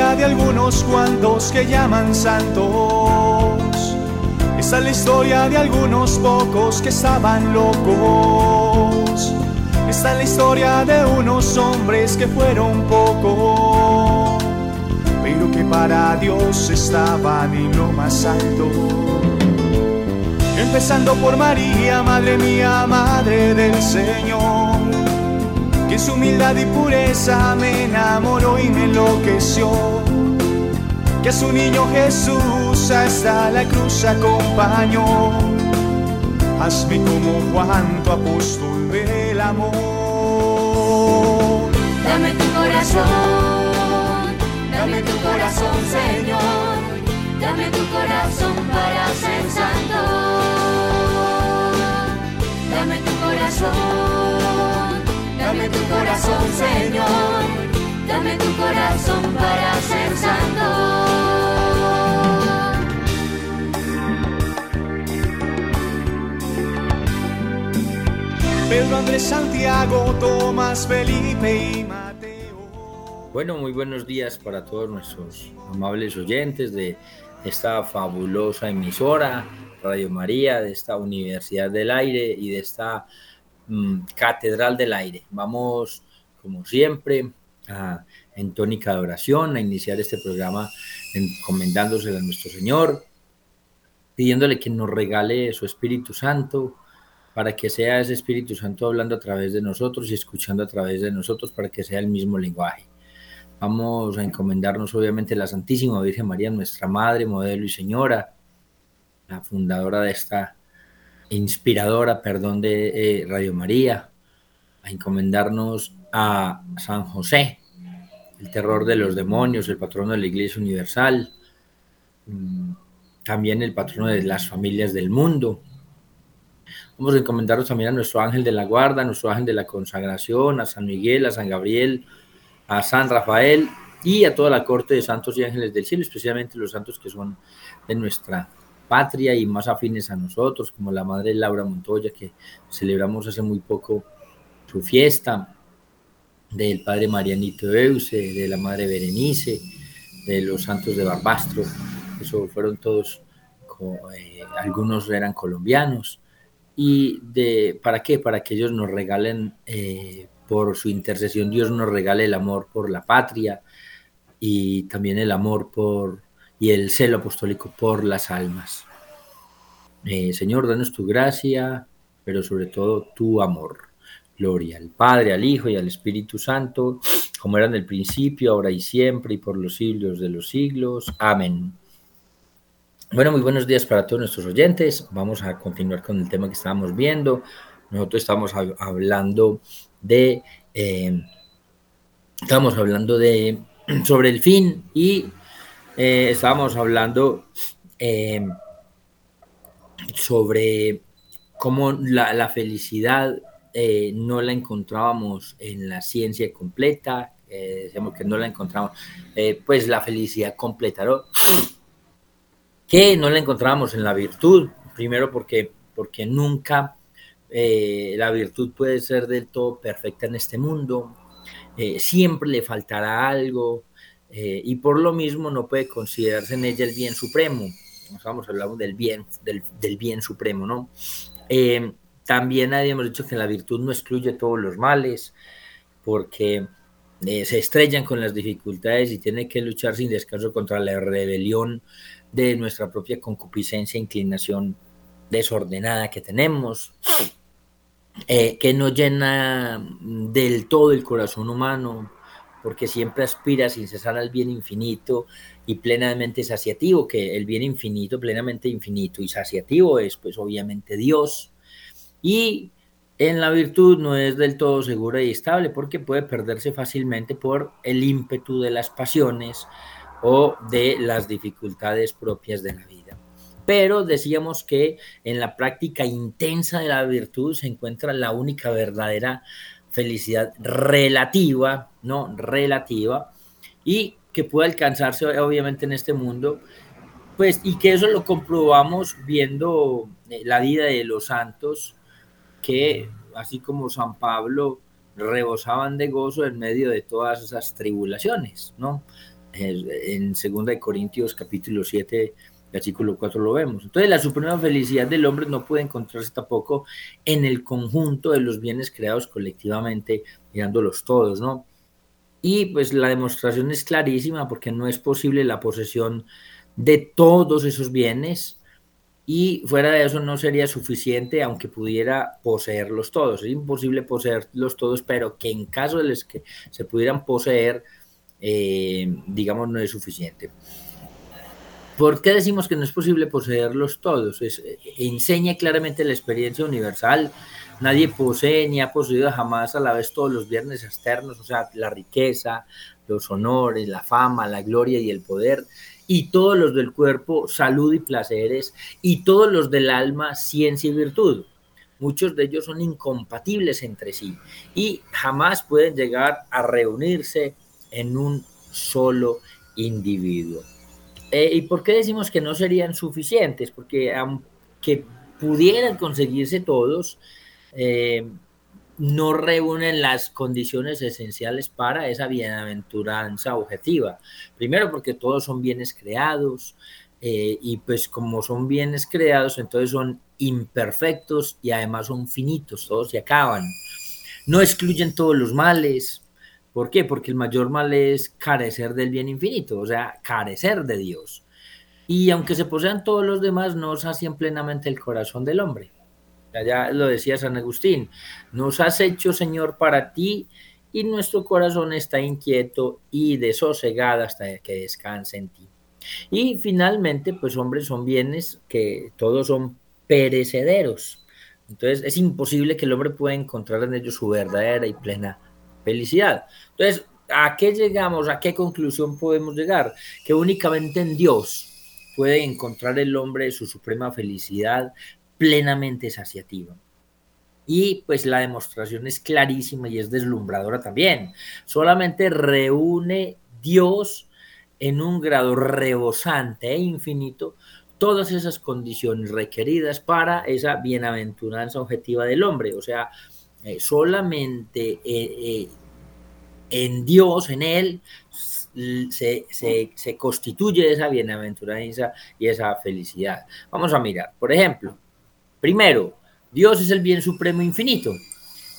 historia de algunos cuantos que llaman santos. Esta es la historia de algunos pocos que estaban locos. Esta es la historia de unos hombres que fueron pocos, pero que para Dios estaban en lo más alto. Empezando por María, Madre mía, Madre del Señor, que su humildad y pureza me enamoró y me enloqueció. Que su niño Jesús hasta la cruz acompañó. Hazme como Juan, tu apóstol del amor. Dame tu corazón, dame tu corazón, Señor. Dame tu corazón para ser santo. Dame tu corazón, dame tu corazón, Señor. Dame tu corazón para ser santo. Pedro, Andrés, Santiago, Tomás, Felipe y Mateo. Bueno, muy buenos días para todos nuestros amables oyentes de esta fabulosa emisora, Radio María, de esta Universidad del Aire y de esta mm, Catedral del Aire. Vamos, como siempre, en tónica de oración, a iniciar este programa encomendándose a nuestro Señor, pidiéndole que nos regale su Espíritu Santo, para que sea ese Espíritu Santo hablando a través de nosotros y escuchando a través de nosotros, para que sea el mismo lenguaje. Vamos a encomendarnos obviamente a la Santísima Virgen María, nuestra Madre, modelo y Señora, la fundadora de esta inspiradora, perdón, de eh, Radio María, a encomendarnos a San José, el terror de los demonios, el patrono de la Iglesia Universal, mm, también el patrono de las familias del mundo, Vamos a encomendarnos también a nuestro ángel de la guarda, a nuestro ángel de la consagración, a San Miguel, a San Gabriel, a San Rafael y a toda la corte de santos y ángeles del cielo, especialmente los santos que son de nuestra patria y más afines a nosotros, como la Madre Laura Montoya, que celebramos hace muy poco su fiesta, del Padre Marianito Euse, de la Madre Berenice, de los santos de Barbastro, eso fueron todos, eh, algunos eran colombianos, y de para qué para que ellos nos regalen eh, por su intercesión Dios nos regale el amor por la patria y también el amor por y el celo apostólico por las almas. Eh, Señor danos tu gracia pero sobre todo tu amor gloria al Padre al Hijo y al Espíritu Santo como era en el principio ahora y siempre y por los siglos de los siglos amén bueno, muy buenos días para todos nuestros oyentes. Vamos a continuar con el tema que estábamos viendo. Nosotros estamos hablando de, eh, estamos hablando de sobre el fin y eh, estábamos hablando eh, sobre cómo la, la felicidad no la encontrábamos en la ciencia completa, decíamos que no la encontramos, pues la felicidad completa, ¿no? que no la encontramos en la virtud, primero porque, porque nunca eh, la virtud puede ser del todo perfecta en este mundo, eh, siempre le faltará algo eh, y por lo mismo no puede considerarse en ella el bien supremo. Estamos hablando del bien, del, del bien supremo, ¿no? También habíamos dicho que la virtud no excluye todos los males, porque se estrellan con las dificultades y tiene que luchar sin descanso contra la rebelión de nuestra propia concupiscencia, e inclinación desordenada que tenemos, eh, que no llena del todo el corazón humano, porque siempre aspira sin cesar al bien infinito y plenamente saciativo, que el bien infinito, plenamente infinito y saciativo es pues obviamente Dios. Y en la virtud no es del todo segura y estable porque puede perderse fácilmente por el ímpetu de las pasiones, o de las dificultades propias de la vida. Pero decíamos que en la práctica intensa de la virtud se encuentra la única verdadera felicidad relativa, ¿no? Relativa, y que puede alcanzarse obviamente en este mundo, pues, y que eso lo comprobamos viendo eh, la vida de los santos, que así como San Pablo, rebosaban de gozo en medio de todas esas tribulaciones, ¿no? En 2 Corintios capítulo 7, versículo 4 lo vemos. Entonces la suprema felicidad del hombre no puede encontrarse tampoco en el conjunto de los bienes creados colectivamente, mirándolos todos, ¿no? Y pues la demostración es clarísima porque no es posible la posesión de todos esos bienes y fuera de eso no sería suficiente aunque pudiera poseerlos todos. Es imposible poseerlos todos, pero que en caso de los que se pudieran poseer, eh, digamos, no es suficiente. ¿Por qué decimos que no es posible poseerlos todos? Es, enseña claramente la experiencia universal. Nadie posee ni ha poseído jamás a la vez todos los bienes externos, o sea, la riqueza, los honores, la fama, la gloria y el poder y todos los del cuerpo, salud y placeres, y todos los del alma, ciencia y virtud. Muchos de ellos son incompatibles entre sí y jamás pueden llegar a reunirse en un solo individuo. Eh, ¿Y por qué decimos que no serían suficientes? Porque aunque pudieran conseguirse todos, eh, no reúnen las condiciones esenciales para esa bienaventuranza objetiva. Primero porque todos son bienes creados eh, y pues como son bienes creados, entonces son imperfectos y además son finitos, todos se acaban. No excluyen todos los males. ¿Por qué? Porque el mayor mal es carecer del bien infinito, o sea, carecer de Dios. Y aunque se posean todos los demás, no sacian plenamente el corazón del hombre. Ya lo decía San Agustín, nos has hecho Señor para ti y nuestro corazón está inquieto y desosegado hasta que descanse en ti. Y finalmente, pues hombres son bienes que todos son perecederos. Entonces es imposible que el hombre pueda encontrar en ellos su verdadera y plena felicidad. Entonces, ¿a qué llegamos? ¿A qué conclusión podemos llegar? Que únicamente en Dios puede encontrar el hombre su suprema felicidad, plenamente saciativa. Y pues la demostración es clarísima y es deslumbradora también. Solamente reúne Dios en un grado rebosante e infinito todas esas condiciones requeridas para esa bienaventuranza objetiva del hombre. O sea, eh, solamente eh, eh, en Dios, en Él, se, se constituye esa bienaventuranza y esa felicidad. Vamos a mirar, por ejemplo, Primero, Dios es el bien supremo infinito,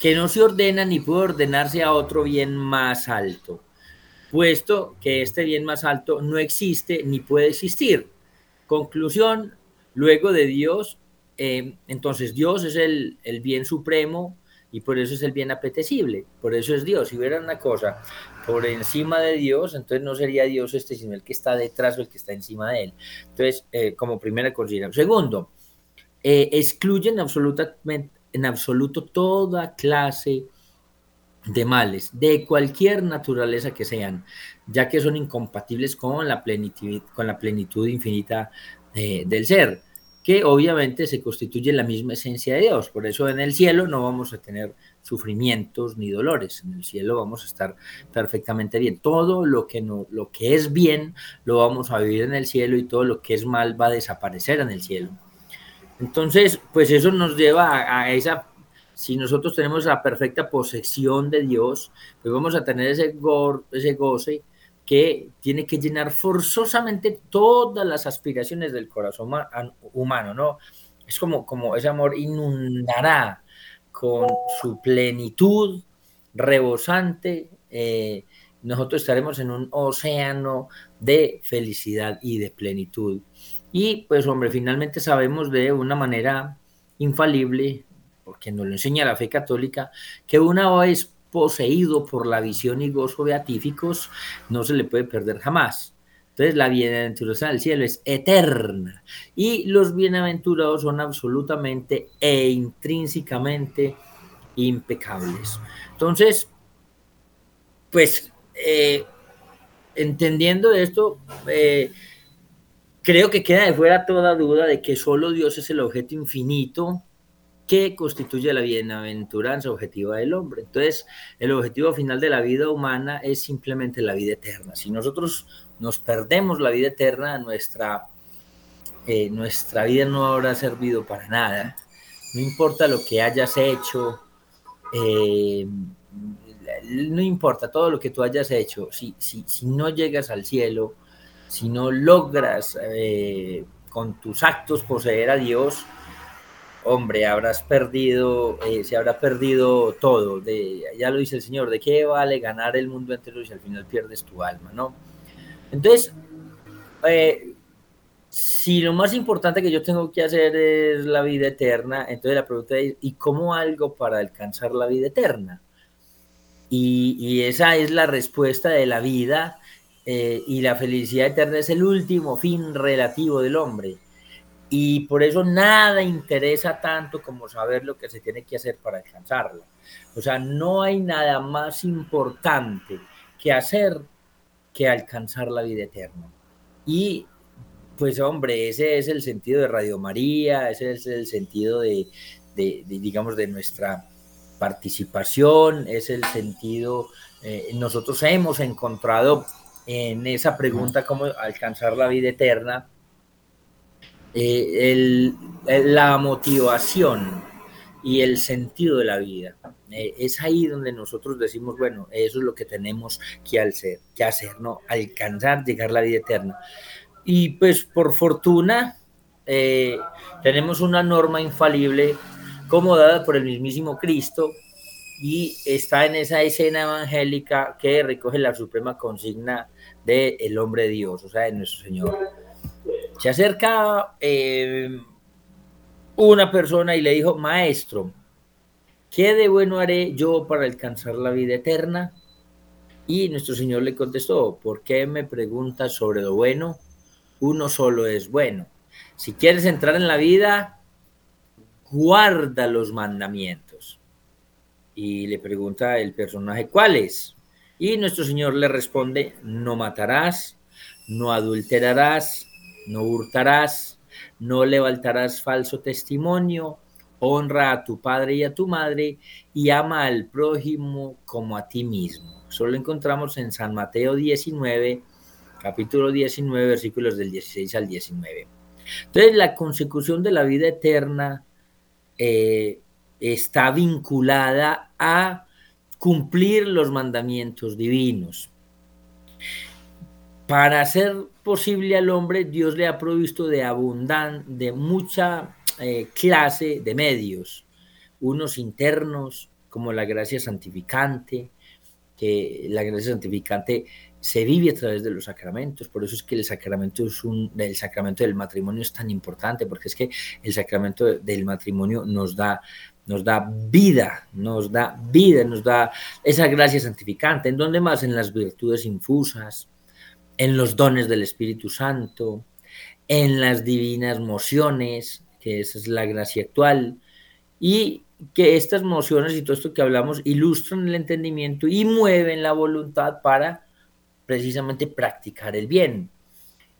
que no se ordena ni puede ordenarse a otro bien más alto, puesto que este bien más alto no existe ni puede existir. Conclusión, luego de Dios, eh, entonces Dios es el, el, bien supremo y por eso es el bien apetecible, por eso es Dios. Si hubiera una cosa por encima de Dios, entonces no sería Dios este, sino el que está detrás o el que está encima de él. Entonces, eh, como primera consideración. Segundo, eh, excluyen absolutamente, en absoluto toda clase de males, de cualquier naturaleza que sean, ya que son incompatibles con la plenitud, con la plenitud infinita del ser, que obviamente se constituye la misma esencia de Dios. Por eso en el cielo no vamos a tener sufrimientos ni dolores. En el cielo vamos a estar perfectamente bien. Todo lo que, no, lo que es bien lo vamos a vivir en el cielo y todo lo que es mal va a desaparecer en el cielo. Entonces, pues eso nos lleva a, esa, si nosotros tenemos la perfecta posesión de Dios, pues vamos a tener ese, ese goce que tiene que llenar forzosamente todas las aspiraciones del corazón humano, ¿no? Es como, como ese amor inundará con su plenitud rebosante. Eh, nosotros estaremos en un océano de felicidad y de plenitud. Y pues hombre, finalmente sabemos de una manera infalible, porque nos lo enseña la fe católica, que una vez poseído por la visión y gozo beatíficos, no se le puede perder jamás. Entonces la bienaventuranza del cielo es eterna y los bienaventurados son absolutamente e intrínsecamente impecables. Entonces, pues eh, entendiendo esto, eh, creo que queda de fuera toda duda de que solo Dios es el objeto infinito que constituye la bienaventuranza objetiva del hombre. Entonces, el objetivo final de la vida humana es simplemente la vida eterna. Si nosotros nos perdemos la vida eterna, nuestra, eh, nuestra vida no habrá servido para nada. No importa lo que hayas hecho, eh, no importa todo lo que tú hayas hecho, si, si, si no llegas al cielo, si no logras eh, con tus actos poseer a Dios, hombre, habrás perdido, eh, se habrá perdido todo. De, ya lo dice el Señor, ¿de qué vale ganar el mundo entero si al final pierdes tu alma, no? Entonces, eh, si lo más importante que yo tengo que hacer es la vida eterna, entonces la pregunta es, ¿y cómo algo para alcanzar la vida eterna? Y, y esa es la respuesta de la vida eh, y la felicidad eterna es el último fin relativo del hombre. Y por eso nada interesa tanto como saber lo que se tiene que hacer para alcanzarla. O sea, no hay nada más importante que hacer que alcanzar la vida eterna. Y pues hombre, ese es el sentido de Radio María, ese es el sentido de, digamos, de nuestra participación, es el sentido, eh, nosotros hemos encontrado en esa pregunta, cómo alcanzar la vida eterna, eh, la motivación y el sentido de la vida. Eh, es ahí donde nosotros decimos, bueno, eso es lo que tenemos que hacer, que hacer, ¿no? Alcanzar, llegar a la vida eterna. Y pues por fortuna eh, tenemos una norma infalible como dada por el mismísimo Cristo y está en esa escena evangélica que recoge la suprema consigna del el hombre Dios, o sea, de nuestro Señor. Se acerca eh, una persona y le dijo, maestro, ¿qué de bueno haré yo para alcanzar la vida eterna? Y nuestro Señor le contestó, ¿por qué me preguntas sobre lo bueno? Uno solo es bueno. Si quieres entrar en la vida, guarda los mandamientos. Y le pregunta el personaje, ¿cuáles? Y nuestro Señor le responde, no matarás, no adulterarás, no hurtarás, no levantarás falso testimonio, honra a tu padre y a tu madre y ama al prójimo como a ti mismo. Solo encontramos en San Mateo 19, capítulo 19, versículos del 16 al 19. Entonces, la consecución de la vida eterna eh, está vinculada a cumplir los mandamientos divinos. Para hacer posible al hombre, Dios le ha provisto de abundan, de mucha eh, clase de medios, unos internos como la gracia santificante, que la gracia santificante se vive a través de los sacramentos, por eso es que el sacramento es un, el sacramento del matrimonio es tan importante, porque es que el sacramento del matrimonio nos da nos da vida, nos da vida, nos da esa gracia santificante. ¿En dónde más? En las virtudes infusas, en los dones del Espíritu Santo, en las divinas mociones, que esa es la gracia actual, y que estas mociones y todo esto que hablamos ilustran el entendimiento y mueven la voluntad para precisamente practicar el bien.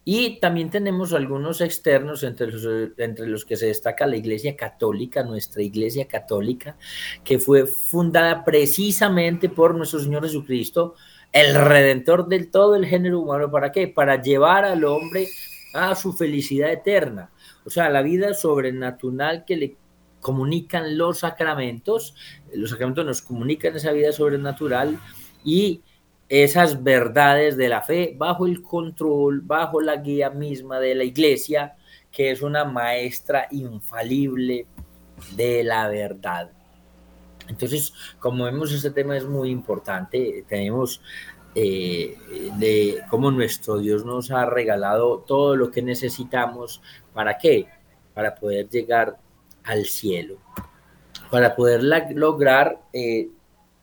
Y también tenemos algunos externos entre los, entre los que se destaca la Iglesia Católica, nuestra Iglesia Católica, que fue fundada precisamente por nuestro Señor Jesucristo, el redentor del todo el género humano. ¿Para qué? Para llevar al hombre a su felicidad eterna. O sea, la vida sobrenatural que le comunican los sacramentos. Los sacramentos nos comunican esa vida sobrenatural y esas verdades de la fe bajo el control, bajo la guía misma de la iglesia, que es una maestra infalible de la verdad. Entonces, como vemos, este tema es muy importante. Tenemos eh, de cómo nuestro Dios nos ha regalado todo lo que necesitamos. ¿Para qué? Para poder llegar al cielo, para poder lograr eh,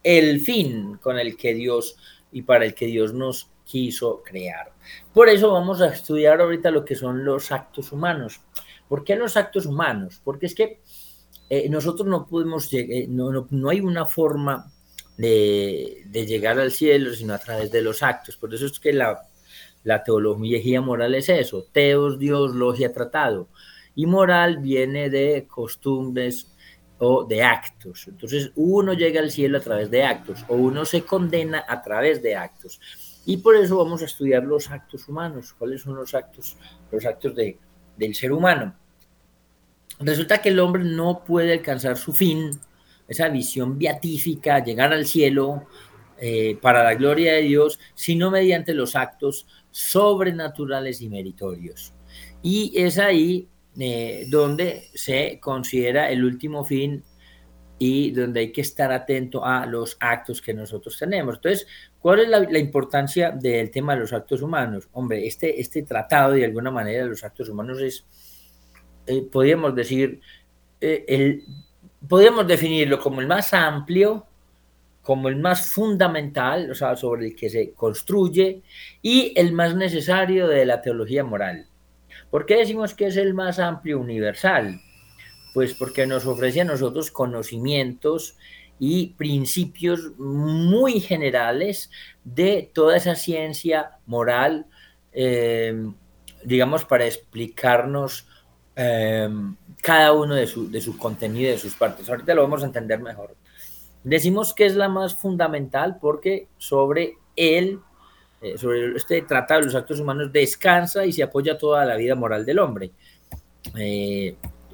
el fin con el que Dios y para el que Dios nos quiso crear. Por eso vamos a estudiar ahorita lo que son los actos humanos. ¿Por qué los actos humanos? Porque es que eh, nosotros no podemos, eh, no, no, hay una forma de, de, llegar al cielo sino a través de los actos. Por eso es que la, la teología moral es eso, teos, Dios, logia, tratado. Y moral viene de costumbres, o de actos. Entonces uno llega al cielo a través de actos o uno se condena a través de actos. Y por eso vamos a estudiar los actos humanos. ¿Cuáles son los actos? Los actos de, del ser humano. Resulta que el hombre no puede alcanzar su fin, esa visión beatífica, llegar al cielo, eh, para la gloria de Dios, sino mediante los actos sobrenaturales y meritorios. Y es ahí eh, donde se considera el último fin y donde hay que estar atento a los actos que nosotros tenemos. Entonces, ¿cuál es la, importancia del tema de los actos humanos? Hombre, este, este tratado de alguna manera de los actos humanos es, eh, podríamos decir, eh, el, podríamos definirlo como el más amplio, como el más fundamental, o sea, sobre el que se construye, y el más necesario de la teología moral. ¿Por qué decimos que es el más amplio universal? Pues porque nos ofrece a nosotros conocimientos y principios muy generales de toda esa ciencia moral, eh, digamos, para explicarnos eh, cada uno de su, de su contenido y de sus partes. Ahorita lo vamos a entender mejor. Decimos que es la más fundamental porque sobre él, eh, sobre este tratado de los actos humanos, descansa y se apoya toda la vida moral del hombre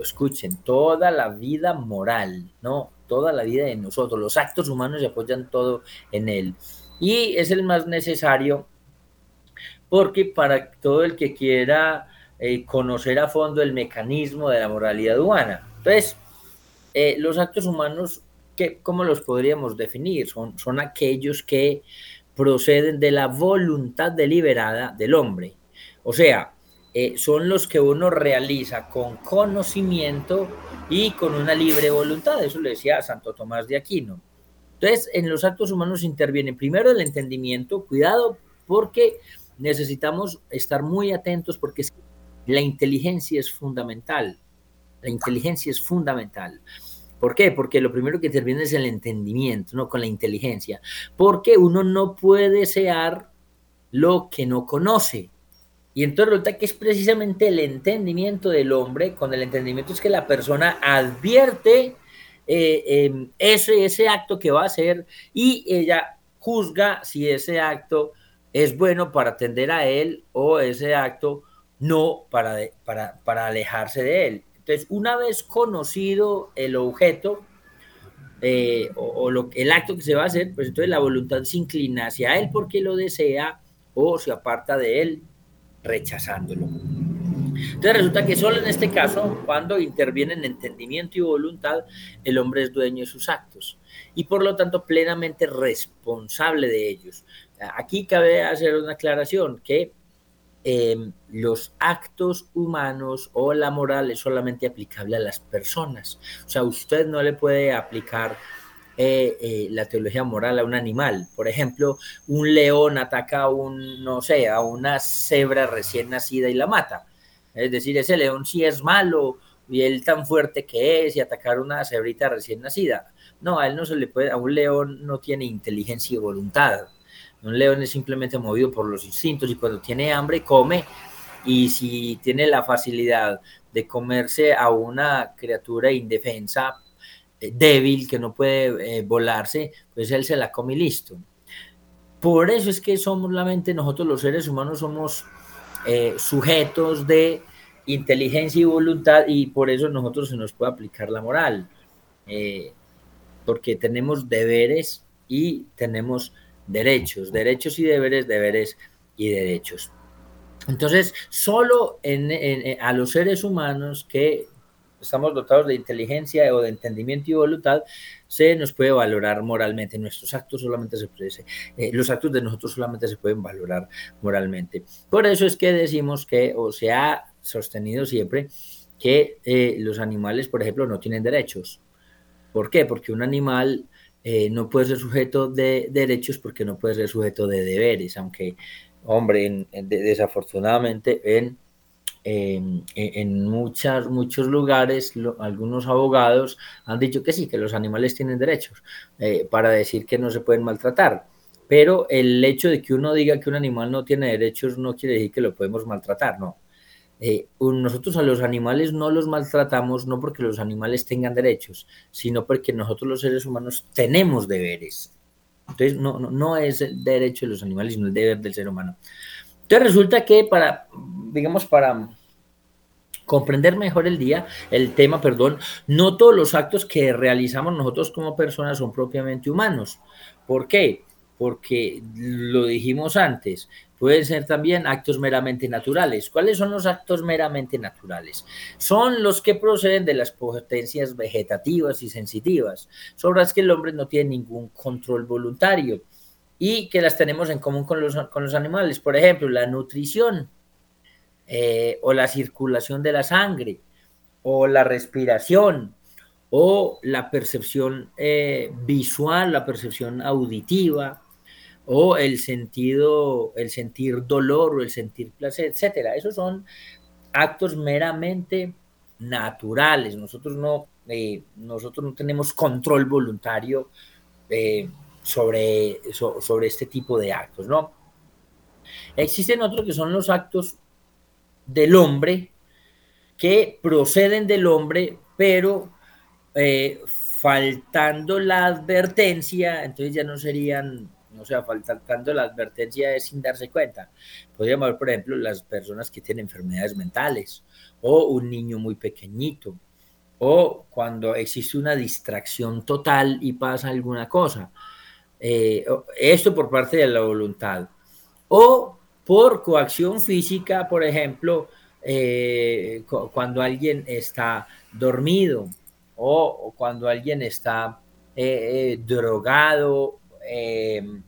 escuchen, toda la vida moral, ¿no? Toda la vida de nosotros, los actos humanos se apoyan todo en él. Y es el más necesario porque para todo el que quiera eh, conocer a fondo el mecanismo de la moralidad humana. Entonces, eh, los actos humanos, ¿qué, ¿cómo los podríamos definir? Son, son aquellos que proceden de la voluntad deliberada del hombre. O sea, eh, son los que uno realiza con conocimiento y con una libre voluntad. Eso lo decía Santo Tomás de Aquino. Entonces, en los actos humanos interviene primero el entendimiento, cuidado porque necesitamos estar muy atentos porque la inteligencia es fundamental. La inteligencia es fundamental. ¿Por qué? Porque lo primero que interviene es el entendimiento, no con la inteligencia. Porque uno no puede desear lo que no conoce. Y entonces resulta que es precisamente el entendimiento del hombre, con el entendimiento es que la persona advierte eh, em, ese, ese acto que va a hacer y ella juzga si ese acto es bueno para atender a él o ese acto no para, para, para alejarse de él. Entonces, una vez conocido el objeto eh, o, lo, el acto que se va a hacer, pues entonces la voluntad se inclina hacia él porque lo desea o se aparta de él rechazándolo. Entonces resulta que solo en este caso, cuando intervienen entendimiento y voluntad, el hombre es dueño de sus actos y por lo tanto plenamente responsable de ellos. Aquí cabe hacer una aclaración que em, los actos humanos o la moral es solamente aplicable a las personas. O sea, usted no le puede aplicar eh, eh, la teología moral a un animal. Por ejemplo, un león ataca a un, no sé, a una cebra recién nacida y la mata. Es decir, ese león sí es malo y él tan fuerte que es y atacar a una cebrita recién nacida. No, a él no se le puede, a un león no tiene inteligencia y voluntad. Un león es simplemente movido por los instintos y cuando tiene hambre come y si tiene la facilidad de comerse a una criatura indefensa, eh, débil, que no puede eh, volarse, pues él se la come y listo. Por eso es que somos la mente, nosotros los seres humanos somos eh, sujetos de inteligencia y voluntad y por eso nosotros se nos puede aplicar la moral, porque tenemos deberes y tenemos derechos, derechos y deberes, deberes y derechos. Entonces, solo a los seres humanos que estamos dotados de inteligencia o de entendimiento y voluntad, se nos puede valorar moralmente. Nuestros actos solamente se eh, los actos de nosotros solamente se pueden valorar moralmente. Por eso es que decimos que, o se ha sostenido siempre, que eh, los animales, por ejemplo, no tienen derechos. ¿Por qué? Porque un animal eh, no puede ser sujeto de derechos porque no puede ser sujeto de deberes, aunque, hombre, desafortunadamente en en, muchas, muchos lugares algunos abogados han dicho que sí, que los animales tienen derechos eh, para decir que no se pueden maltratar. Pero el hecho de que uno diga que un animal no tiene derechos no quiere decir que lo podemos maltratar, no. Eh, nosotros a los animales no los maltratamos no porque los animales tengan derechos, sino porque nosotros los seres humanos tenemos deberes. Entonces no, no, no es el derecho de los animales, sino el deber del ser humano. Entonces resulta que para, digamos, para comprender mejor el día, el tema, perdón, no todos los actos que realizamos nosotros como personas son propiamente humanos. ¿Por qué? Porque lo dijimos antes, pueden ser también actos meramente naturales. ¿Cuáles son los actos meramente naturales? Son los que proceden de las potencias vegetativas y sensitivas, sobre las que el hombre no tiene ningún control voluntario y que las tenemos en común con los, con los animales. Por ejemplo, la nutrición eh, o la circulación de la sangre o la respiración o la percepción eh, visual, la percepción auditiva, o el sentido, el sentir dolor o el sentir placer, etcétera. Esos son actos meramente naturales. Nosotros no, eh, nosotros no tenemos control voluntario eh, sobre, sobre este tipo de actos, ¿no? Existen otros que son los actos del hombre que proceden del hombre, pero eh, faltando la advertencia, entonces ya no serían o sea, faltando la advertencia es sin darse cuenta. Podríamos ver, por ejemplo, las personas que tienen enfermedades mentales o un niño muy pequeñito o cuando existe una distracción total y pasa alguna cosa. Eh, esto por parte de la voluntad. O por coacción física, por ejemplo, eh, cuando alguien está dormido o, cuando alguien está eh, drogado Em,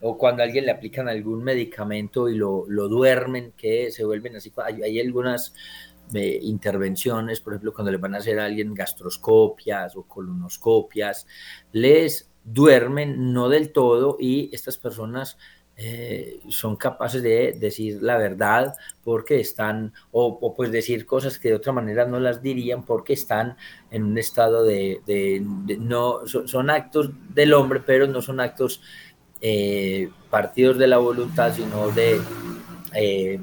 o cuando a alguien le aplican algún medicamento y lo, duermen, que se vuelven así. Hay, algunas eh, intervenciones, por ejemplo, cuando le van a hacer a alguien gastroscopias o colonoscopias, les duermen no del todo y estas personas eh, son capaces de decir la verdad porque están, o, pues decir cosas que de otra manera no las dirían porque están en un estado de, no, son, actos del hombre, pero no son actos eh, partidos de la voluntad, sino de, eh,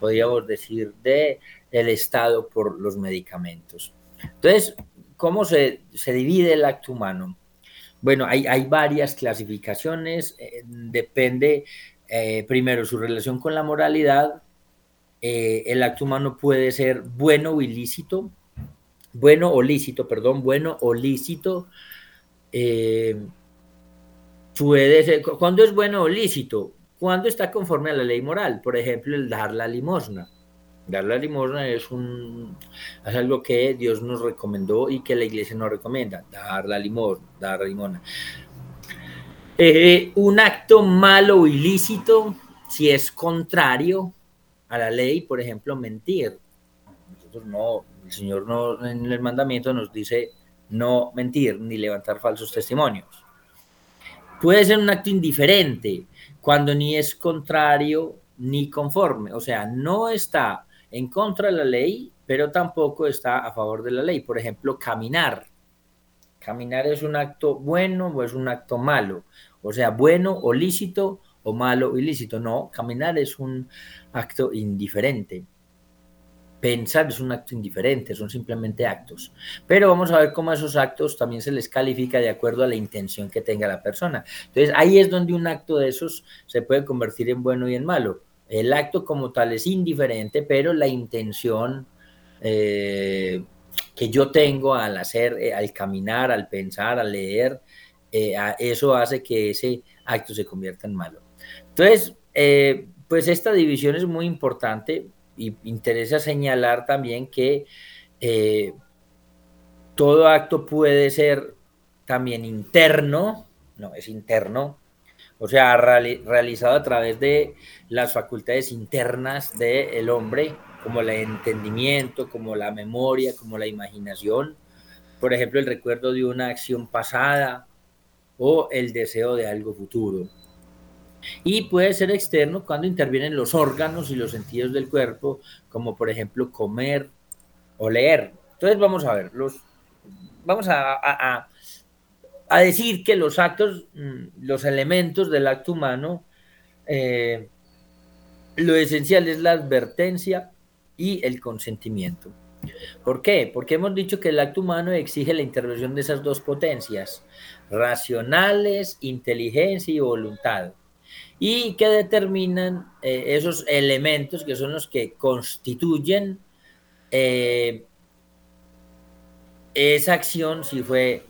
podríamos decir, de el Estado por los medicamentos. Entonces, ¿cómo se, se divide el acto humano? Bueno, hay, varias clasificaciones, eh, depende primero su relación con la moralidad, el acto humano puede ser bueno o ilícito, bueno o lícito, perdón, bueno o lícito, puede ¿cuándo es bueno o lícito? Cuando está conforme a la ley moral, por ejemplo, el dar la limosna. Dar la limosna es, un, es algo que Dios nos recomendó y que la iglesia nos recomienda. Dar la limosna, dar la limosna. Eh, un acto malo o ilícito, si es contrario a la ley, por ejemplo, mentir. Nosotros no, el Señor no, en el mandamiento nos dice no mentir ni levantar falsos testimonios. Puede ser un acto indiferente cuando ni es contrario ni conforme, o sea, no está en contra de la ley, pero tampoco está a favor de la ley. Por ejemplo, caminar. Caminar es un acto bueno o es un acto malo. O sea, bueno o lícito o malo o ilícito. No, caminar es un acto indiferente. Pensar es un acto indiferente, son simplemente actos. Pero vamos a ver cómo esos actos también se les califica de acuerdo a la intención que tenga la persona. Entonces ahí es donde un acto de esos se puede convertir en bueno y en malo. El acto como tal es indiferente, pero la intención eh, que yo tengo al hacer, eh, al caminar, al pensar, al leer, eh, eso hace que ese acto se convierta en malo. Entonces, pues esta división es muy importante y interesa señalar también que todo acto puede ser también interno, no es interno, o sea, realizado a través de las facultades internas del hombre, como el entendimiento, como la memoria, como la imaginación, por ejemplo, el recuerdo de una acción pasada o el deseo de algo futuro. Y puede ser externo cuando intervienen los órganos y los sentidos del cuerpo, como por ejemplo comer o leer. Entonces vamos a ver, los, vamos a a decir que los actos, mm, los elementos del acto humano, eh, lo esencial es la advertencia y el consentimiento. ¿Por qué? Porque hemos dicho que el acto humano exige la intervención de esas dos potencias, racionales, inteligencia y voluntad, y que determinan eh, esos elementos que son los que constituyen eh, esa acción, si fue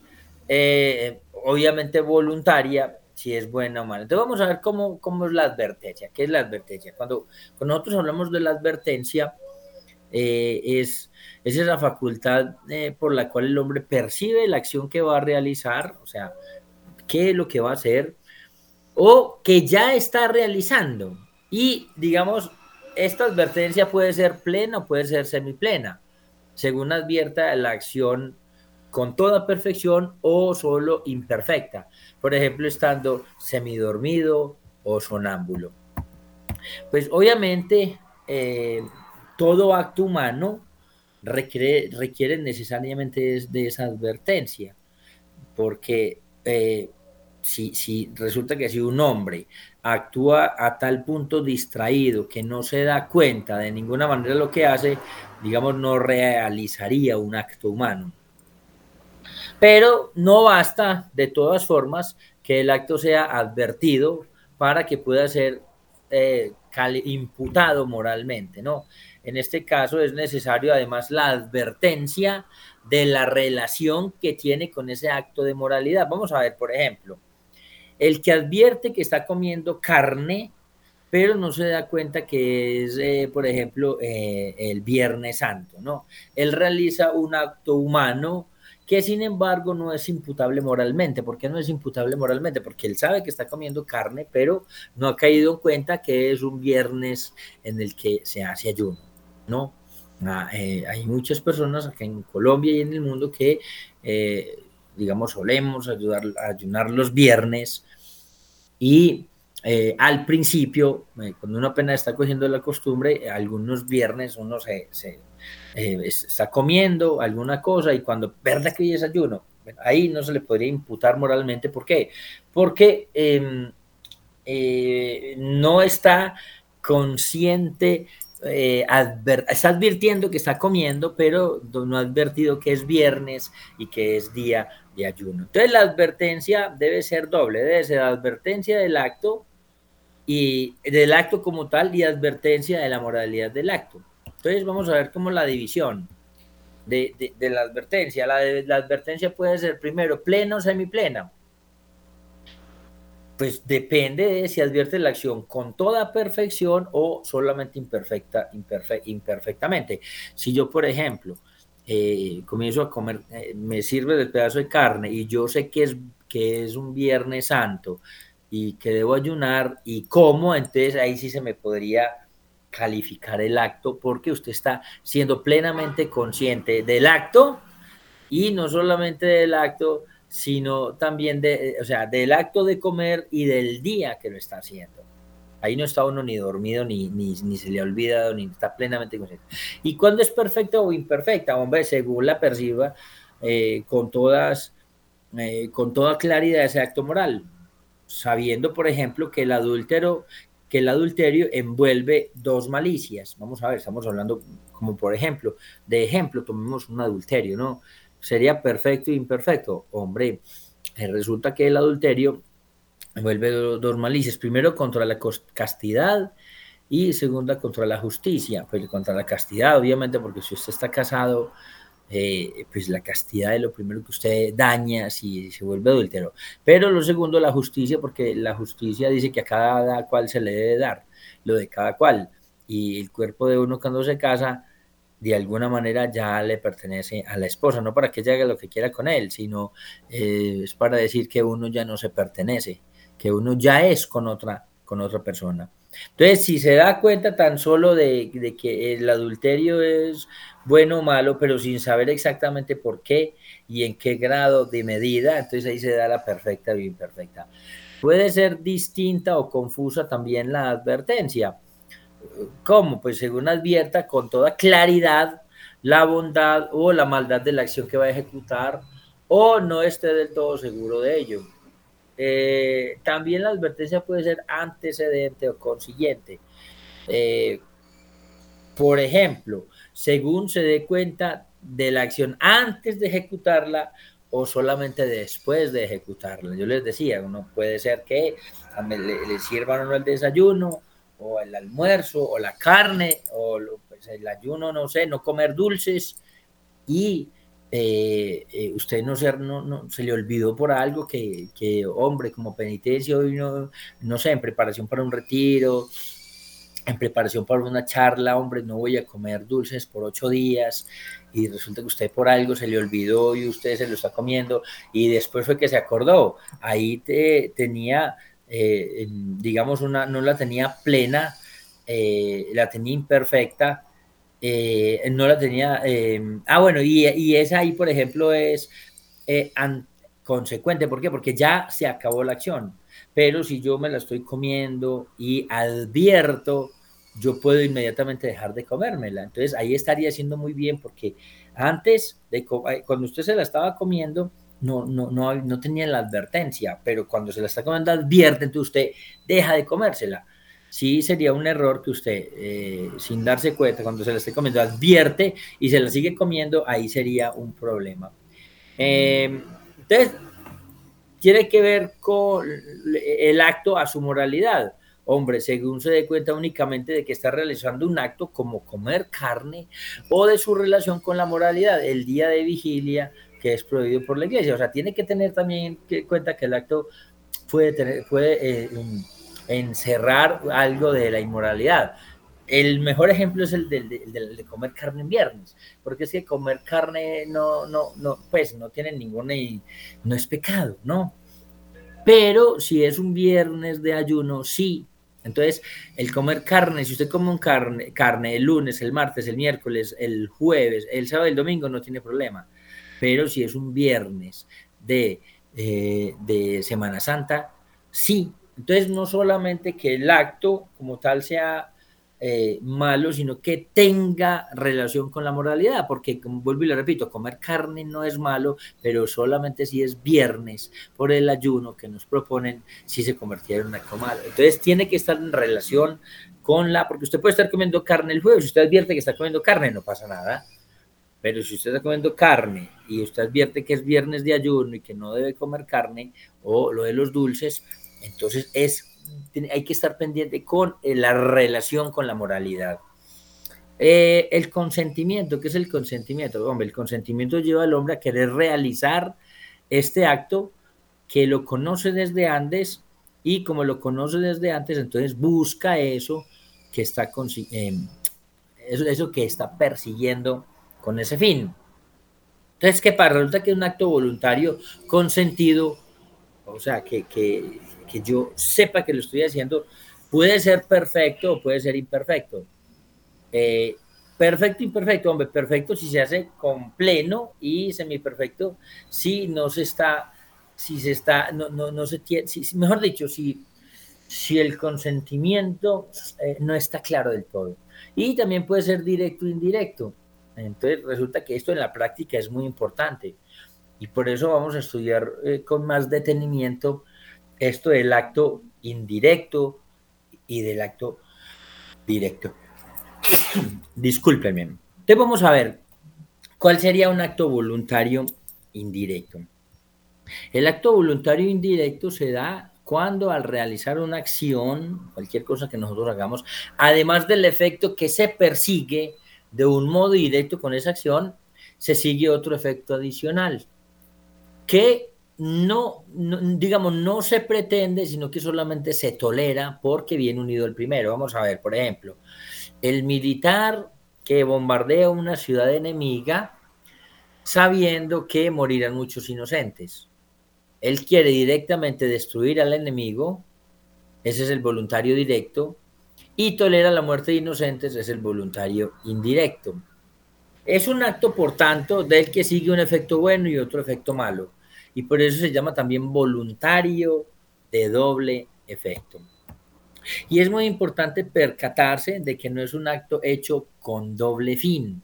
eh, obviamente voluntaria si es buena o mala. Entonces vamos a ver cómo, cómo es la advertencia. ¿Qué es la advertencia? Cuando, cuando nosotros hablamos de la advertencia, es, es, esa facultad por la cual el hombre percibe la acción que va a realizar, o sea, qué es lo que va a hacer, o que ya está realizando. Y digamos, esta advertencia puede ser plena o puede ser semiplena, según advierta la acción con toda perfección o solo imperfecta. Por ejemplo, estando semidormido o sonámbulo. Pues obviamente eh, todo acto humano requiere, necesariamente de, esa advertencia, porque eh, si, resulta que si un hombre actúa a tal punto distraído que no se da cuenta de ninguna manera lo que hace, digamos, no realizaría un acto humano. Pero no basta, de todas formas, que el acto sea advertido para que pueda ser eh, imputado moralmente, ¿no? En este caso es necesario además la advertencia de la relación que tiene con ese acto de moralidad. Vamos a ver, por ejemplo, el que advierte que está comiendo carne, pero no se da cuenta que es, eh, por ejemplo, eh, el Viernes Santo, ¿no? Él realiza un acto humano que sin embargo no es imputable moralmente. ¿Por qué no es imputable moralmente? Porque él sabe que está comiendo carne, pero no ha caído en cuenta que es un viernes en el que se hace ayuno, ¿no? Ah, eh, hay muchas personas aquí en Colombia y en el mundo que, digamos, solemos ayudar, ayunar los viernes y eh, al principio, cuando uno apenas está cogiendo la costumbre, algunos viernes uno se eh, está comiendo alguna cosa y cuando verdad que hay desayuno, ahí no se le podría imputar moralmente. ¿Por qué? Porque em, eh, no está consciente, eh, está advirtiendo que está comiendo, pero no ha advertido que es viernes y que es día de ayuno. Entonces la advertencia debe ser doble, debe ser advertencia del acto y del acto como tal y advertencia de la moralidad del acto. Entonces vamos a ver cómo la división de, la advertencia. La, advertencia puede ser primero plena o semiplena. Pues depende de si advierte la acción con toda perfección o solamente imperfecta, imperfectamente. Si yo, por ejemplo, eh, comienzo a comer, eh, me sirve del pedazo de carne y yo sé que es, que es un Viernes Santo y que debo ayunar y como, entonces ahí sí se me podría calificar el acto porque usted está siendo plenamente consciente del acto y no solamente del acto, sino también de, o sea, del acto de comer y del día que lo está haciendo. Ahí no está uno ni dormido, ni, ni, se le ha olvidado, ni está plenamente consciente. ¿Y cuando es perfecta o imperfecta? Hombre, según la perciba, eh, con, todas, eh, con toda claridad ese acto moral, sabiendo, por ejemplo, que el adúltero que el adulterio envuelve dos malicias. Vamos a ver, estamos hablando como por ejemplo, de ejemplo, tomemos un adulterio, ¿no? Sería perfecto e imperfecto. Hombre, eh, resulta que el adulterio envuelve dos malicias. Primero contra la castidad y segunda contra la justicia. Pues contra la castidad, obviamente, porque si usted está casado, eh, pues la castidad es lo primero que usted daña si se vuelve adúltero. Pero lo segundo, la justicia, porque la justicia dice que a cada cual se le debe dar lo de cada cual. Y el cuerpo de uno cuando se casa, de alguna manera ya le pertenece a la esposa, no para que ella haga lo que quiera con él, sino eh, es para decir que uno ya no se pertenece, que uno ya es con otra, con otra persona. Entonces, si se da cuenta tan solo de, que el adulterio es bueno o malo, pero sin saber exactamente por qué y en qué grado de medida, entonces ahí se da la perfecta o imperfecta. Puede ser distinta o confusa también la advertencia. ¿Cómo? Pues según advierta con toda claridad la bondad o la maldad de la acción que va a ejecutar o no esté del todo seguro de ello. Eh, también la advertencia puede ser antecedente o consiguiente. Eh, por ejemplo, según se dé cuenta de la acción antes de ejecutarla o solamente después de ejecutarla. Yo les decía, uno puede ser que le, sirvan el desayuno o el almuerzo o la carne o pues, el ayuno, no sé, no comer dulces y eh, eh, usted no se, no, se le olvidó por algo que, hombre, como penitencia hoy no, no sé, en preparación para un retiro, en preparación para una charla, hombre, no voy a comer dulces por ocho días y resulta que usted por algo se le olvidó y usted se lo está comiendo y después fue que se acordó. Ahí te, tenía, eh, digamos, una, no la tenía plena, la tenía imperfecta eh, no la tenía. Eh, ah, bueno, y, y, esa ahí, por ejemplo, es eh, consecuente. ¿Por qué? Porque ya se acabó la acción. Pero si yo me la estoy comiendo y advierto, yo puedo inmediatamente dejar de comérmela. Entonces ahí estaría haciendo muy bien porque antes de cuando usted se la estaba comiendo, no, no, no, no tenía la advertencia, pero cuando se la está comiendo, advierte, entonces usted deja de comérsela sí sería un error que usted, eh, sin darse cuenta, cuando se la esté comiendo, advierte y se la sigue comiendo, ahí sería un problema. Em, entonces, tiene que ver con el acto a su moralidad. Hombre, según se dé cuenta únicamente de que está realizando un acto como comer carne o de su relación con la moralidad, el día de vigilia que es prohibido por la iglesia. O sea, tiene que tener también que cuenta que el acto puede, tener, eh, encerrar algo de la inmoralidad. El mejor ejemplo es el de, comer carne en viernes, porque es que comer carne no, no, no, pues no tiene ninguna, no es pecado, ¿no? Pero si es un viernes de ayuno, sí. Entonces, el comer carne, si usted come un carne, carne el lunes, el martes, el miércoles, el jueves, el sábado el domingo, no tiene problema. Pero si es un viernes de, eh, de Semana Santa, sí, entonces, no solamente que el acto como tal sea eh, malo, sino que tenga relación con la moralidad, porque como vuelvo y le repito, comer carne no es malo, pero solamente si es viernes por el ayuno que nos proponen, si se convirtiera en un acto malo. Entonces tiene que estar en relación con la, porque usted puede estar comiendo carne el jueves, si usted advierte que está comiendo carne, no pasa nada. Pero si usted está comiendo carne y usted advierte que es viernes de ayuno y que no debe comer carne o lo de los dulces, entonces es, hay que estar pendiente con eh, la relación con la moralidad. Eh, el consentimiento, ¿qué es el consentimiento? Hombre, el consentimiento lleva al hombre a querer realizar este acto que lo conoce desde antes y como lo conoce desde antes, entonces busca eso que está, eh, eso, eso que está persiguiendo con ese fin. Entonces, ¿qué pasa? Resulta que es un acto voluntario consentido, o sea, que, que, que yo sepa que lo estoy haciendo, puede ser perfecto o puede ser imperfecto. Eh, perfecto, imperfecto, hombre, perfecto si se hace con pleno y semiperfecto si no se está, si se está, no, no, no se tiene, si, mejor dicho, si, si el consentimiento eh, no está claro del todo. Y también puede ser directo o indirecto. Entonces resulta que esto en la práctica es muy importante y por eso vamos a estudiar eh, con más detenimiento esto del acto indirecto y del acto directo. Discúlpenme. Entonces vamos a ver cuál sería un acto voluntario indirecto. El acto voluntario indirecto se da cuando al realizar una acción, cualquier cosa que nosotros hagamos, además del efecto que se persigue de un modo directo con esa acción, se sigue otro efecto adicional que no, digamos, no se pretende, sino que solamente se tolera porque viene unido el primero. Vamos a ver, por ejemplo, el militar que bombardea una ciudad enemiga sabiendo que morirán muchos inocentes. Él quiere directamente destruir al enemigo, ese es el voluntario directo, y tolera la muerte de inocentes, es el voluntario indirecto. Es un acto, por tanto, del que sigue un efecto bueno y otro efecto malo y por eso se llama también voluntario de doble efecto. Y es muy importante percatarse de que no es un acto hecho con doble fin.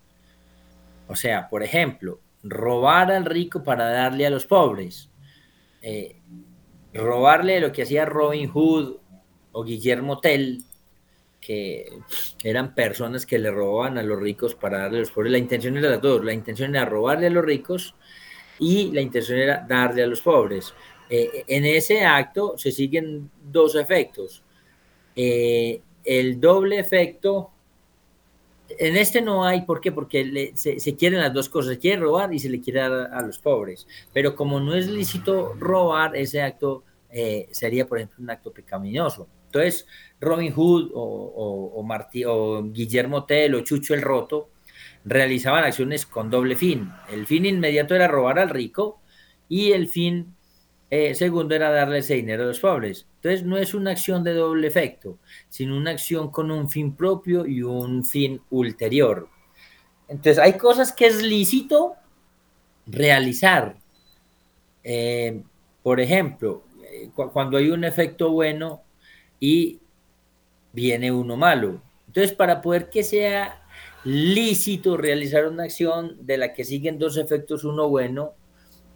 O sea, por ejemplo, robar al rico para darle a los pobres. Eh, robarle lo que hacía Robin Hood o Guillermo Tell, que eran personas que le robaban a los ricos para darle a los pobres. La intención era de todos. La intención era robarle a los ricos y la intención era darle a los pobres. Eh, en ese acto se siguen dos efectos. Eh, el doble efecto en este no hay, ¿por qué? Porque se, quieren las dos cosas, se quiere robar y se le quiere dar a los pobres. Pero como no es lícito robar, ese acto eh, sería, por ejemplo, un acto pecaminoso. Entonces, Robin Hood o, o, o Guillermo Tell o Chucho el Roto realizaban acciones con doble fin. El fin inmediato era robar al rico y el fin eh, segundo era darle ese dinero a los pobres. Entonces no es una acción de doble efecto, sino una acción con un fin propio y un fin ulterior. Entonces hay cosas que es lícito realizar. Eh, por ejemplo, eh, cuando hay un efecto bueno y viene uno malo. Entonces, para poder que sea lícito realizar una acción de la que siguen dos efectos, uno bueno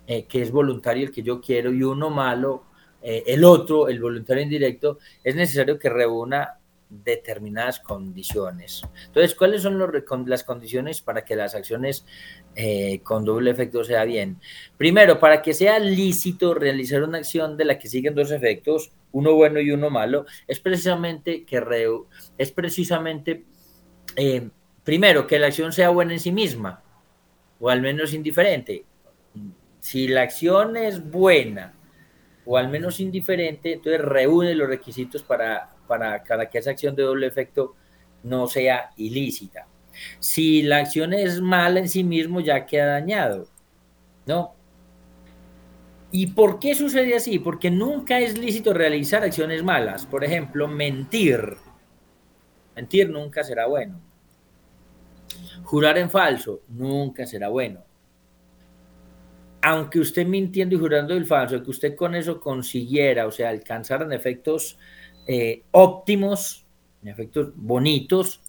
eh, que es voluntario el que yo quiero, y uno malo, eh, el otro, el voluntario indirecto, es necesario que reúna determinadas condiciones. Entonces, ¿cuáles son las condiciones para que las acciones eh, con doble efecto sea bien? Primero, para que sea lícito realizar una acción de la que siguen dos efectos, uno bueno y uno malo, es precisamente que es precisamente primero que la acción sea buena en sí misma o al menos indiferente si la acción es buena o al menos indiferente, entonces reúne los requisitos para, para, que esa acción de doble efecto no sea ilícita. Si la acción es mala en sí mismo, ya queda dañado, ¿no? ¿Y por qué sucede así? Porque nunca es lícito realizar acciones malas. Por ejemplo, mentir. Mentir nunca será bueno. Jurar en falso nunca será bueno aunque usted mintiendo y jurando el falso, que usted con eso consiguiera, o sea, alcanzaran efectos eh, óptimos, efectos bonitos,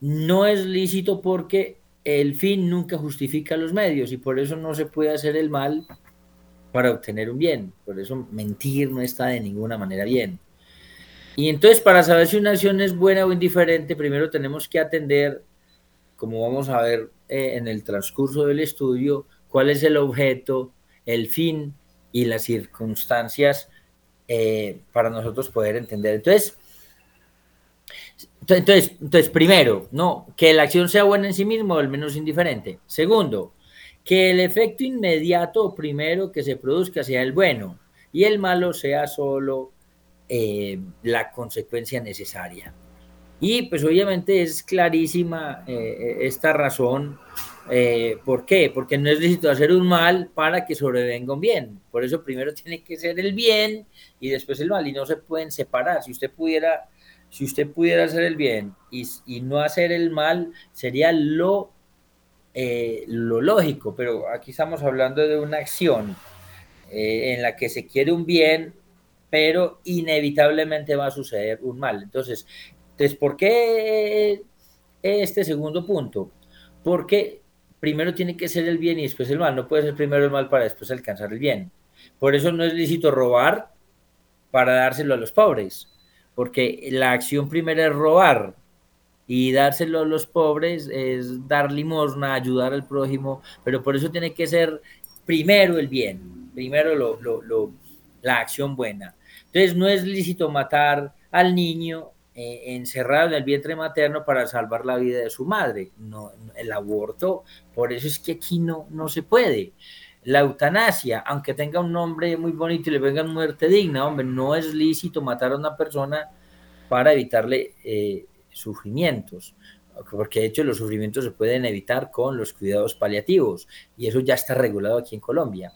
no es lícito porque el fin nunca justifica los medios y por eso no se puede hacer el mal para obtener un bien. Por eso mentir no está de ninguna manera bien. Y entonces para saber si una acción es buena o indiferente, primero tenemos que atender, como vamos a ver eh, en el transcurso del estudio, cuál es el objeto, el fin y las circunstancias eh, para nosotros poder entender. Entonces, entonces, entonces, primero, no, que la acción sea buena en sí mismo o al menos indiferente. Segundo, que el efecto inmediato primero que se produzca sea el bueno y el malo sea solo eh, la consecuencia necesaria. Y pues obviamente es clarísima eh, esta razón eh, ¿Por qué? Porque no es lícito hacer un mal para que sobrevenga un bien. Por eso primero tiene que ser el bien y después el mal y no se pueden separar. Si usted pudiera, si usted pudiera hacer el bien y, no hacer el mal, sería lo, eh, lo lógico. Pero aquí estamos hablando de una acción eh, en la que se quiere un bien, pero inevitablemente va a suceder un mal. Entonces, entonces ¿por qué este segundo punto? Porque primero tiene que ser el bien y después el mal. No puede ser primero el mal para después alcanzar el bien. Por eso no es lícito robar para dárselo a los pobres, porque la acción primera es robar y dárselo a los pobres es dar limosna, ayudar al prójimo, pero por eso tiene que ser primero el bien, primero lo, la acción buena. Entonces no es lícito matar al niño eh, encerrado en el vientre materno para salvar la vida de su madre. No, el aborto, por eso es que aquí no, no se puede. La eutanasia, aunque tenga un nombre muy bonito y le venga muerte digna, hombre, no es lícito matar a una persona para evitarle eh, sufrimientos, porque de hecho los sufrimientos se pueden evitar con los cuidados paliativos y eso ya está regulado aquí en Colombia.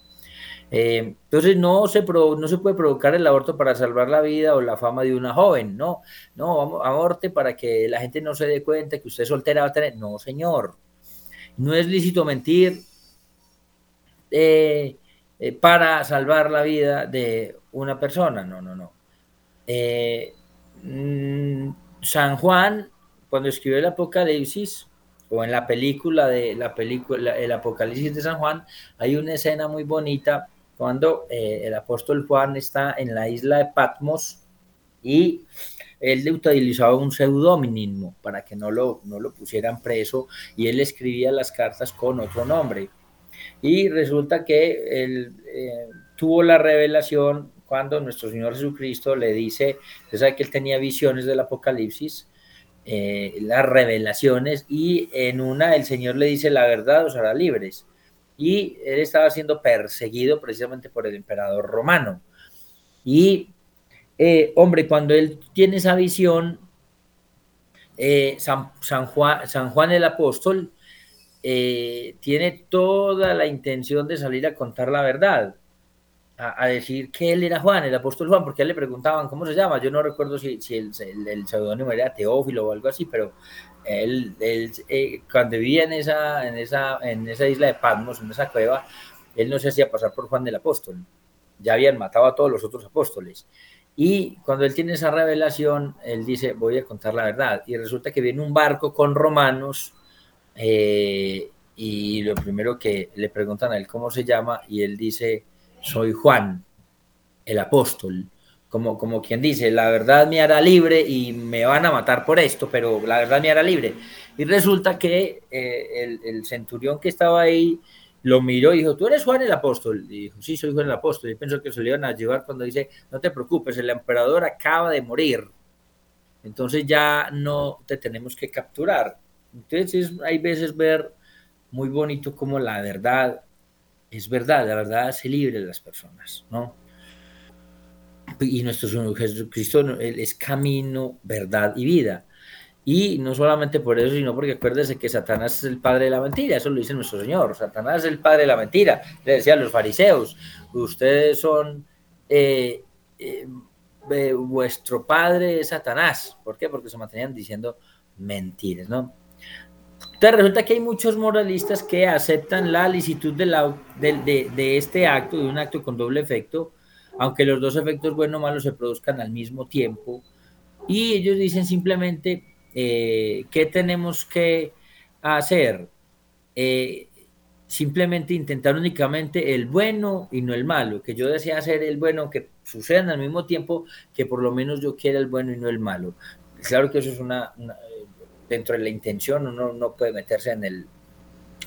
Eh, entonces no se, no se puede provocar el aborto para salvar la vida o la fama de una joven, no, no, aborte para que la gente no se dé cuenta que usted soltera va a tener, no señor, no es lícito mentir eh, eh, para salvar la vida de una persona, no, no, no. Mm, San Juan, cuando escribió el Apocalipsis, o en la película de la película El Apocalipsis de San Juan, hay una escena muy bonita cuando eh, el apóstol Juan está en la isla de Patmos y él utilizaba un seudónimo para que no lo, no lo pusieran preso y él escribía las cartas con otro nombre. Y resulta que él eh, tuvo la revelación cuando nuestro Señor Jesucristo le dice, usted sabe que él tenía visiones del Apocalipsis, eh, las revelaciones y en una el Señor le dice la verdad os hará libres. Y él estaba siendo perseguido precisamente por el emperador romano. Y, eh, hombre, cuando él tiene esa visión, eh, San, Juan, el apóstol tiene toda la intención de salir a contar la verdad a, decir que él era Juan, el apóstol Juan, porque a él le preguntaban cómo se llama. Yo no recuerdo si, si el, el, seudónimo era Teófilo o algo así, pero él, él eh, cuando vivía en esa, en, esa, en esa isla de Patmos, en esa cueva, él no se hacía pasar por Juan el apóstol. Ya habían matado a todos los otros apóstoles. Y cuando él tiene esa revelación, él dice, voy a contar la verdad. Y resulta que viene un barco con romanos eh, y lo primero que le preguntan a él cómo se llama y él dice, soy Juan, el apóstol, como, como quien dice, la verdad me hará libre y me van a matar por esto, pero la verdad me hará libre. Y resulta que eh, el, centurión que estaba ahí lo miró y dijo, tú eres Juan el apóstol. Y dijo, sí, soy Juan el apóstol. Y pienso que se le iban a llevar cuando dice, no te preocupes, el emperador acaba de morir. Entonces ya no te tenemos que capturar. Entonces hay veces ver muy bonito como la verdad es verdad, la verdad hace libre de las personas, ¿no? Y nuestro Señor Jesucristo es camino, verdad y vida. Y no solamente por eso, sino porque acuérdese que Satanás es el padre de la mentira, eso lo dice nuestro Señor. Satanás es el padre de la mentira. Le decía los fariseos, ustedes son, eh, eh, eh, vuestro padre es Satanás. ¿Por qué? Porque se mantenían diciendo mentiras, ¿no? Entonces resulta que hay muchos moralistas que aceptan la licitud de, la, de, este acto, de un acto con doble efecto, aunque los dos efectos bueno o malo se produzcan al mismo tiempo. Y ellos dicen simplemente, eh, ¿qué tenemos que hacer? Eh, simplemente intentar únicamente el bueno y no el malo, que yo desea hacer el bueno, que sucedan al mismo tiempo, que por lo menos yo quiera el bueno y no el malo. Claro que eso es una dentro de la intención, uno no puede meterse en el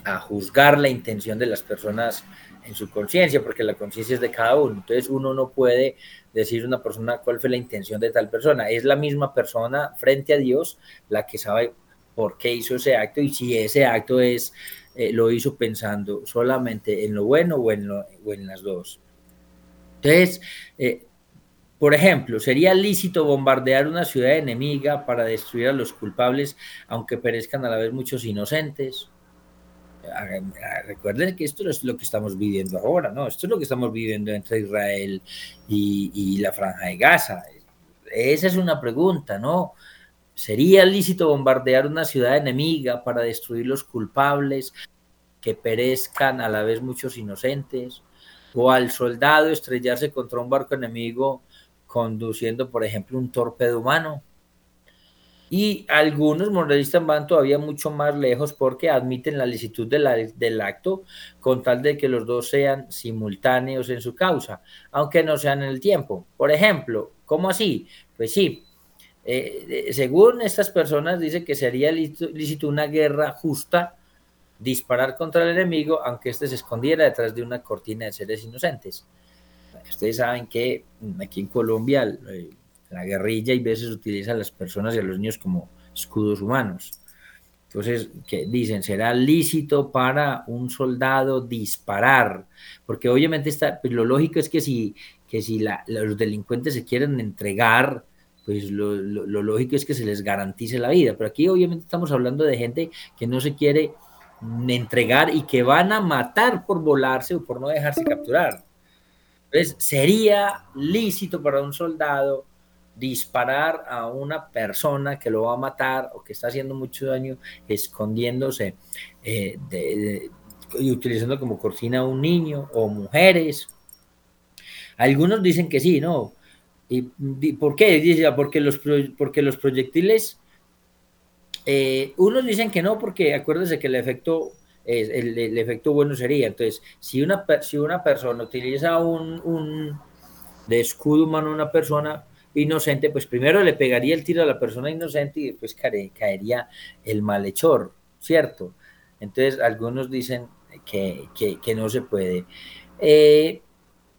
a juzgar la intención de las personas en su conciencia, porque la conciencia es de cada uno. Entonces uno no puede decir una persona cuál fue la intención de tal persona. Es la misma persona frente a Dios la que sabe por qué hizo ese acto y si ese acto es eh, lo hizo pensando solamente en lo bueno o en, lo, o en las dos. Entonces, eh, por ejemplo, sería lícito bombardear una ciudad enemiga para destruir a los culpables, aunque perezcan a la vez muchos inocentes. Recuerden que esto es lo que estamos viviendo ahora, ¿no? Esto es lo que estamos viviendo entre Israel y, la franja de Gaza. Esa es una pregunta, ¿no? ¿Sería lícito bombardear una ciudad enemiga para destruir los culpables, que perezcan a la vez muchos inocentes? ¿O al soldado estrellarse contra un barco enemigo conduciendo, por ejemplo, un torpedo humano. Y algunos moralistas van todavía mucho más lejos porque admiten la licitud del acto con tal de que los dos sean simultáneos en su causa, aunque no sean en el tiempo. Por ejemplo, ¿cómo así? Pues sí, eh, según estas personas dice que sería lícito una guerra justa disparar contra el enemigo aunque éste se escondiera detrás de una cortina de seres inocentes. Ustedes saben que aquí en Colombia eh, la guerrilla y veces utiliza a las personas y a los niños como escudos humanos. Entonces, que dicen, será lícito para un soldado disparar, porque obviamente está, pues, lo lógico es que si, que si los delincuentes se quieren entregar, pues lo, lo, lógico es que se les garantice la vida. Pero aquí obviamente estamos hablando de gente que no se quiere entregar y que van a matar por volarse o por no dejarse capturar. Entonces, sería lícito para un soldado disparar a una persona que lo va a matar o que está haciendo mucho daño escondiéndose eh, y utilizando como cortina a un niño o mujeres. Algunos dicen que sí, ¿no? ¿Y, por qué? Dice, porque los, porque los proyectiles, eh, unos dicen que no, porque acuérdense que el efecto el, efecto bueno sería. Entonces, si una, si una persona utiliza un, un escudo humano una persona inocente, pues primero le pegaría el tiro a la persona inocente y después caería el malhechor, ¿cierto? Entonces, algunos dicen que, que, no se puede. Eh,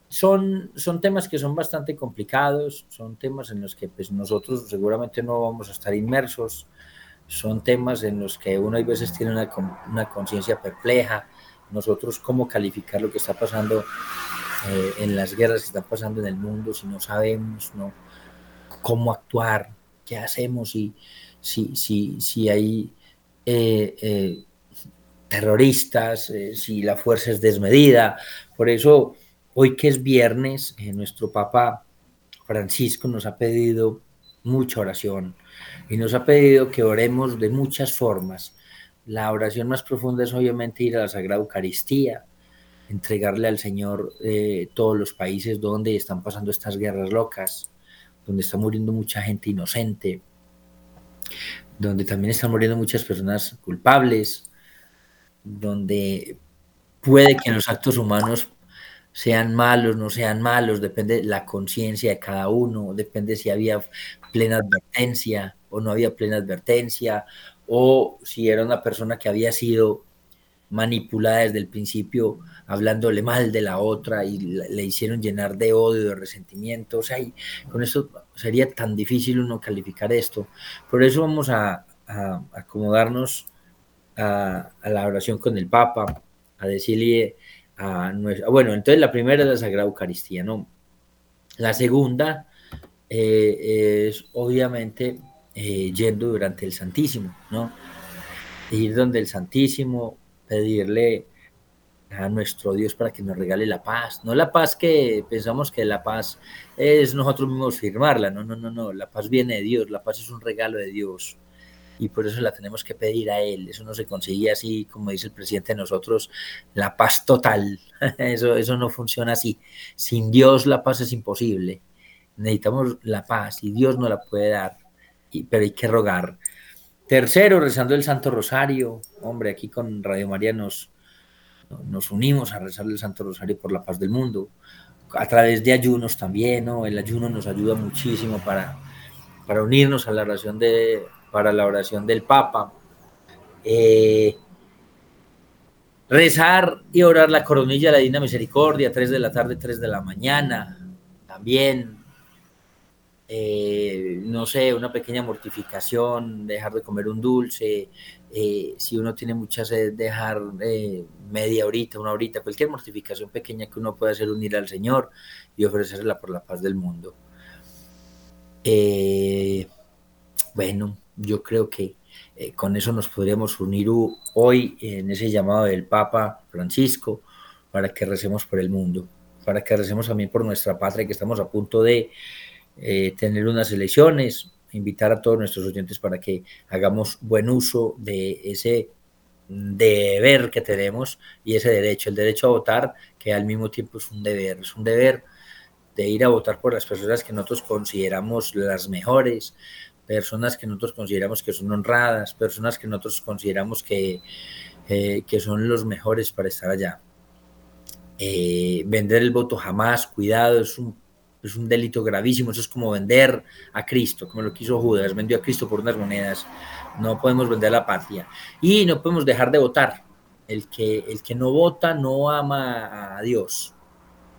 son, son temas que son bastante complicados, son temas en los que pues, nosotros seguramente no vamos a estar inmersos, son temas en los que uno hay veces tiene una, una conciencia perpleja, nosotros cómo calificar lo que está pasando eh, en las guerras que están pasando en el mundo si no sabemos ¿no? Cómo actuar, qué hacemos y si, si, si hay eh, eh, terroristas, si la fuerza es desmedida. Por eso, hoy que es viernes, nuestro Papa Francisco nos ha pedido mucha oración y nos ha pedido que oremos de muchas formas. La oración más profunda es obviamente ir a la Sagrada Eucaristía, entregarle al Señor eh, todos los países donde están pasando estas guerras locas, donde está muriendo mucha gente inocente, donde también están muriendo muchas personas culpables, donde puede que los actos humanos sean malos, no sean malos, depende de la conciencia de cada uno, depende si había plena advertencia o no había plena advertencia, o si era una persona que había sido manipulada desde el principio, hablándole mal de la otra y le hicieron llenar de odio, de resentimiento. O sea, con eso sería tan difícil uno calificar esto. Por eso vamos a, acomodarnos a, la oración con el Papa, a decirle a nuestra... Bueno, entonces la primera es la Sagrada Eucaristía, ¿no? La segunda eh, es obviamente eh, yendo durante el Santísimo, ¿no? Ir donde el Santísimo, pedirle a nuestro Dios para que nos regale la paz. No la paz que pensamos que la paz es nosotros mismos firmarla. No, no, no, no. La paz viene de Dios. La paz es un regalo de Dios. Y por eso la tenemos que pedir a Él. Eso no se consigue así, como dice el presidente de nosotros, la paz total. Eso, eso no funciona así. Sin Dios la paz es imposible. Necesitamos la paz y Dios no la puede dar. pero hay que rogar. Tercero, rezando el Santo Rosario. Hombre, aquí con Radio María nos, nos unimos a rezar el Santo Rosario por la paz del mundo, a través de ayunos también, ¿no? El ayuno nos ayuda muchísimo para, para unirnos a la oración de, para la oración del Papa. Eh, rezar y orar la coronilla de la Divina Misericordia, 3 de la tarde, 3 de la mañana, también eh, no sé, una pequeña mortificación, dejar de comer un dulce, eh, si uno tiene mucha sed, dejar eh, media horita, una horita, cualquier mortificación pequeña que uno pueda hacer unir al Señor y ofrecerla por la paz del mundo. bueno, yo creo que con eso nos podríamos unir hoy en ese llamado del Papa Francisco para que recemos por el mundo, para que recemos también por nuestra patria que estamos a punto de eh, tener unas elecciones, invitar a todos nuestros oyentes para que hagamos buen uso de ese deber que tenemos y ese derecho, el derecho a votar, que al mismo tiempo es un deber, es un deber de ir a votar por las personas que nosotros consideramos las mejores, personas que nosotros consideramos que son honradas, personas que nosotros consideramos que, eh, que son los mejores para estar allá. Eh, vender el voto jamás, cuidado, es un es un delito gravísimo, eso es como vender a Cristo, como lo quiso Judas, vendió a Cristo por unas monedas, no podemos vender la patria y no podemos dejar de votar. El que, el que no vota no ama a Dios,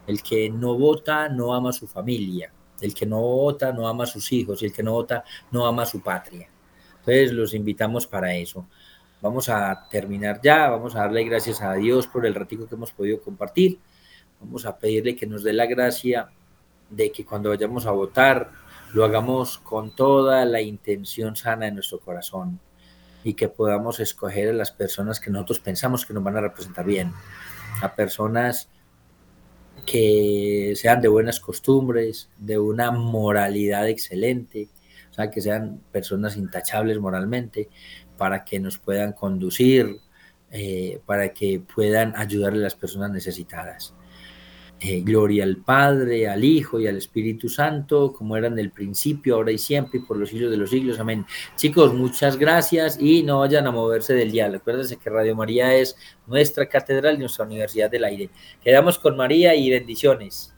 el que no vota no ama a su familia, el que no vota no ama a sus hijos y el que no vota no ama a su patria. Entonces los invitamos para eso. Vamos a terminar ya, vamos a darle gracias a Dios por el ratico que hemos podido compartir. Vamos a pedirle que nos dé la gracia de que cuando vayamos a votar lo hagamos con toda la intención sana de nuestro corazón y que podamos escoger a las personas que nosotros pensamos que nos van a representar bien, a personas que sean de buenas costumbres, de una moralidad excelente, o sea, que sean personas intachables moralmente, para que nos puedan conducir, eh, para que puedan ayudarle a las personas necesitadas. Eh, gloria al Padre, al Hijo y al Espíritu Santo, como era en el principio, ahora y siempre, y por los siglos de los siglos. Amén. Chicos, muchas gracias y no vayan a moverse del día. Acuérdense que Radio María es nuestra catedral y nuestra Universidad del Aire. Quedamos con María y bendiciones.